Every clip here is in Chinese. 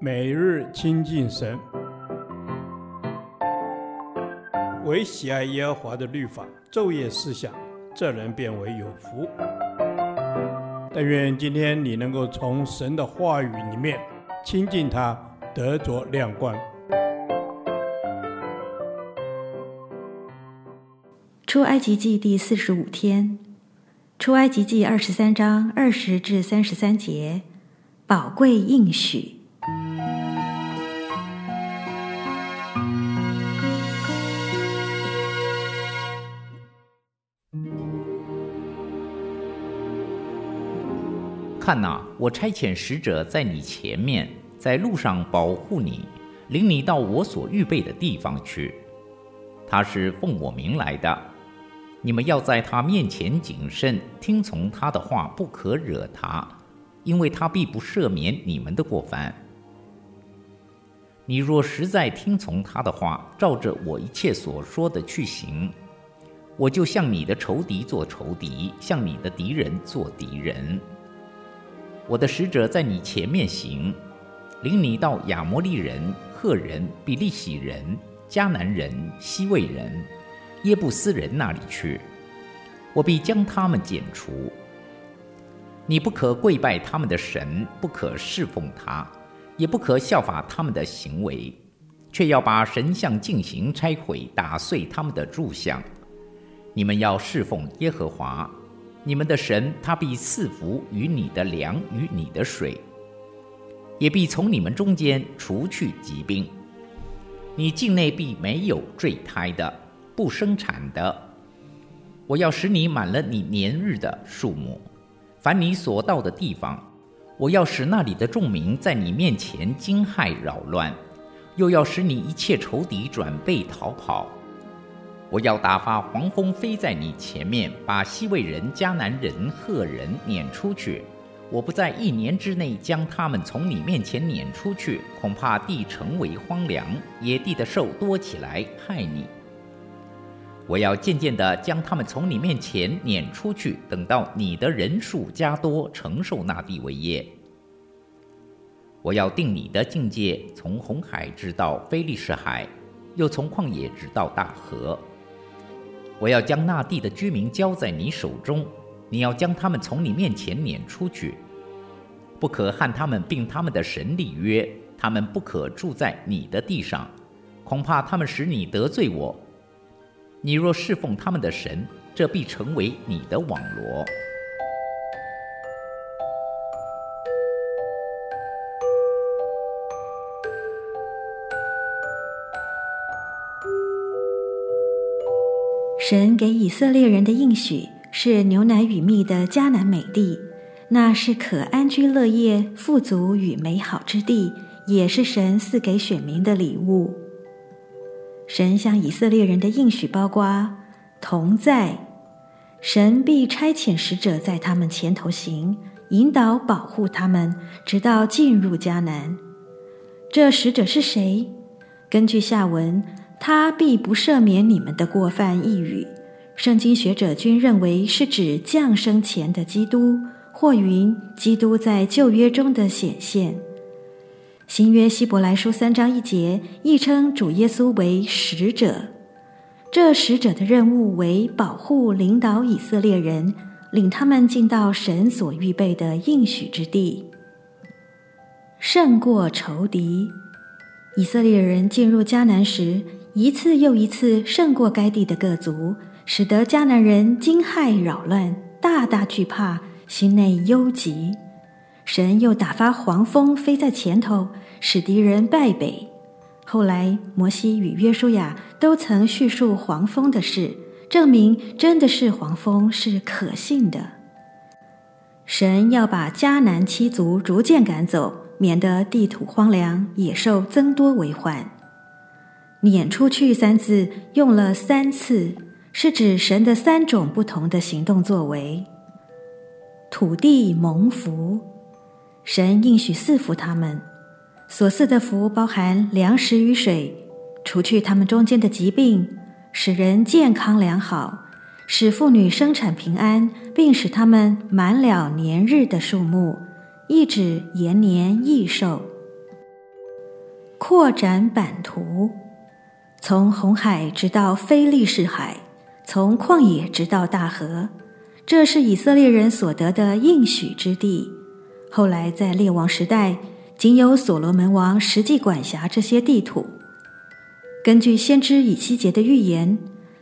每日亲近神，唯喜爱耶和华的律法，昼夜思想，这人便为有福。但愿今天你能够从神的话语里面亲近他，得着亮光。出埃及记第四十五天，出埃及记二十三章二十至三十三节，宝贵应许。看哪，我差遣使者在你前面，在路上保护你，领你到我所预备的地方去。他是奉我名来的，你们要在他面前谨慎，听从他的话，不可惹他，因为他必不赦免你们的过犯。你若实在听从他的话，照着我一切所说的去行，我就向你的仇敌做仇敌，向你的敌人做敌人。我的使者在你前面行，领你到亚摩利人、赫人、比利洗人、迦南人、西未人、耶布斯人那里去。我必将他们剪除。你不可跪拜他们的神，不可侍奉他，也不可效法他们的行为，却要把神像进行拆毁，打碎他们的柱像。你们要侍奉耶和华。你们的神，他必赐福于你的粮与你的水，也必从你们中间除去疾病。你境内必没有坠胎的、不生产的。我要使你满了你年日的数目，凡你所到的地方，我要使那里的众民在你面前惊骇扰乱，又要使你一切仇敌转背逃跑。我要打发黄蜂飞在你前面，把西魏人、迦南人、赫人撵出去。我不在一年之内将他们从你面前撵出去，恐怕地成为荒凉，野地的兽多起来害你。我要渐渐地将他们从你面前撵出去，等到你的人数加多，承受那地为业。我要定你的境界，从红海直到非利士海，又从旷野直到大河。我要将那地的居民交在你手中，你要将他们从你面前撵出去，不可和他们并他们的神立约，他们不可住在你的地上，恐怕他们使你得罪我。你若侍奉他们的神，这必成为你的网罗。神给以色列人的应许是牛奶与蜜的迦南美地，那是可安居乐业、富足与美好之地，也是神赐给选民的礼物。神向以色列人的应许包括同在，神必差遣使者在他们前头行，引导保护他们，直到进入迦南。这使者是谁？根据下文。他必不赦免你们的过犯一语，圣经学者均认为是指降生前的基督，或云基督在旧约中的显现。新约希伯来书三章一节亦称主耶稣为使者，这使者的任务为保护、领导以色列人，领他们进到神所预备的应许之地，胜过仇敌。以色列人进入迦南时，一次又一次胜过该地的各族，使得迦南人惊骇扰乱，大大惧怕，心内忧急。神又打发黄蜂飞在前头，使敌人败北。后来摩西与约书亚都曾叙述黄蜂的事，证明真的是黄蜂是可信的。神要把迦南七族逐渐赶走，免得地土荒凉，野兽增多为患。撵出去三字用了三次，是指神的三种不同的行动作为。土地蒙福，神应许赐福他们，所赐的福包含粮食与水，除去他们中间的疾病，使人健康良好，使妇女生产平安，并使他们满了年日的数目，一指延年益寿。扩展版图，从红海直到非利士海，从旷野直到大河，这是以色列人所得的应许之地。后来在列王时代，仅有所罗门王实际管辖这些地土。根据先知以西结的预言，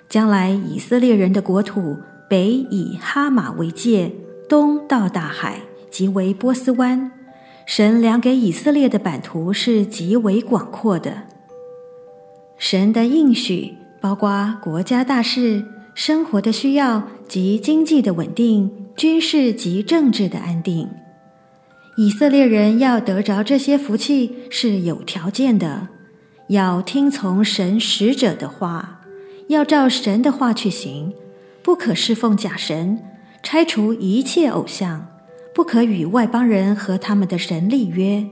将来以色列人的国土北以哈马为界，东到大海，即为波斯湾。神量给以色列的版图是极为广阔的。神的应许包括国家大事、生活的需要及经济的稳定、军事及政治的安定。以色列人要得着这些福气是有条件的。要听从神使者的话，要照神的话去行，不可侍奉假神，拆除一切偶像，不可与外邦人和他们的神立约。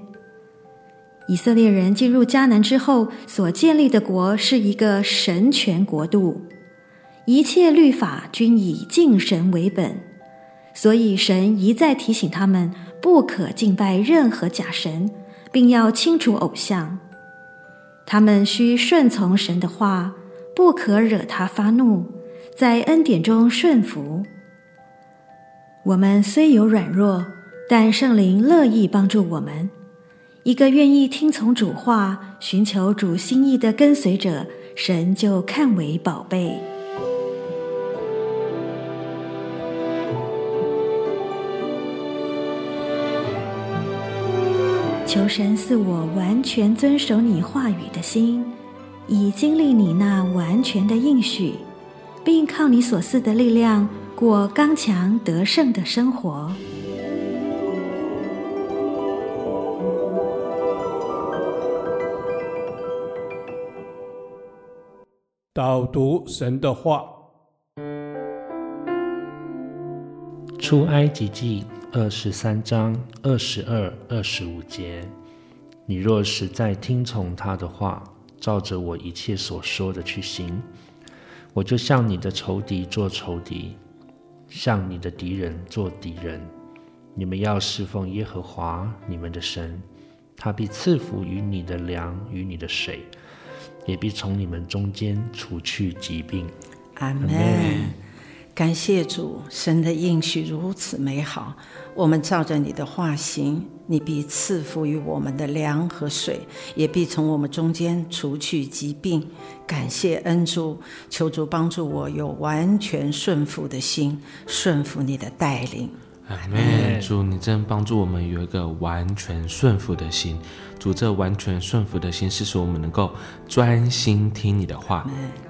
以色列人进入迦南之后所建立的国是一个神权国度，一切律法均以敬神为本，所以神一再提醒他们不可敬拜任何假神，并要清除偶像。他们需顺从神的话，不可惹他发怒，在恩典中顺服。我们虽有软弱，但圣灵乐意帮助我们。一个愿意听从主话、寻求主心意的跟随者，神就看为宝贝。求神赐我完全遵守你话语的心，以经历你那完全的应许，并靠你所赐的力量过刚强得胜的生活。导读神的话，出埃及记。二十三章二十二、二十五节，你若实在听从他的话，照着我一切所说的去行，我就向你的仇敌做仇敌，向你的敌人做敌人。你们要侍奉耶和华你们的神，他必赐福于你的粮与你的水，也必从你们中间除去疾病。阿门。感谢主，神的应许如此美好。我们照着你的话行，你必赐福于我们的粮和水，也必从我们中间除去疾病。感谢恩主，求主帮助我有完全顺服的心，顺服你的带领。阿门。主，你真帮助我们有一个完全顺服的心。主，这完全顺服的心，是使我们能够专心听你的话。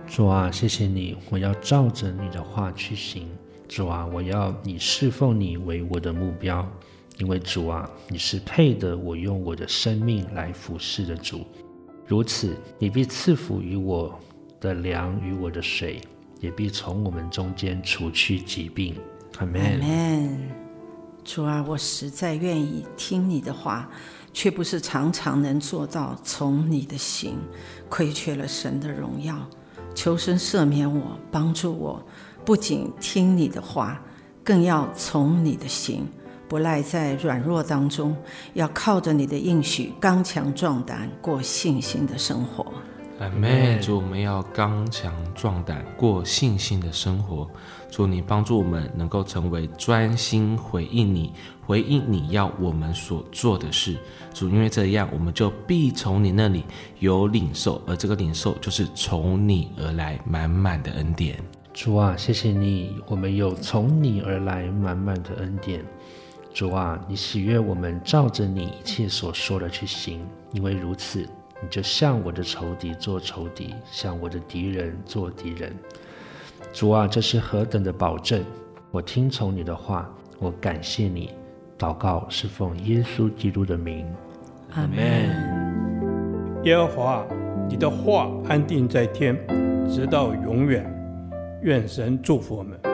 主啊，谢谢你，我要照着你的话去行。主啊，我要以侍奉你为我的目标，因为主啊，你是配得我用我的生命来服侍的主。如此，你必赐福于我的粮与我的水，也必从我们中间除去疾病。阿门。主啊，我实在愿意听你的话，却不是常常能做到从你的心，亏缺了神的荣耀。求神赦免我，帮助我，不仅听你的话，更要从你的心，不赖在软弱当中，要靠着你的应许，刚强壮胆，过信心的生活。阿门。主，我们要刚强壮胆，过信心的生活。主，你帮助我们能够成为专心回应你、回应你要我们所做的事。主，因为这样，我们就必从你那里有领受，而这个领受就是从你而来满满的恩典。主啊，谢谢你，我们有从你而来满满的恩典。主啊，你喜悦我们照着你一切所说的去行，因为如此。你就向我的仇敌做仇敌，向我的敌人做敌人。主啊，这是何等的保证！我听从你的话，我感谢你。祷告是奉耶稣基督的名，阿门。耶和华，你的话安定在天，直到永远。愿神祝福我们。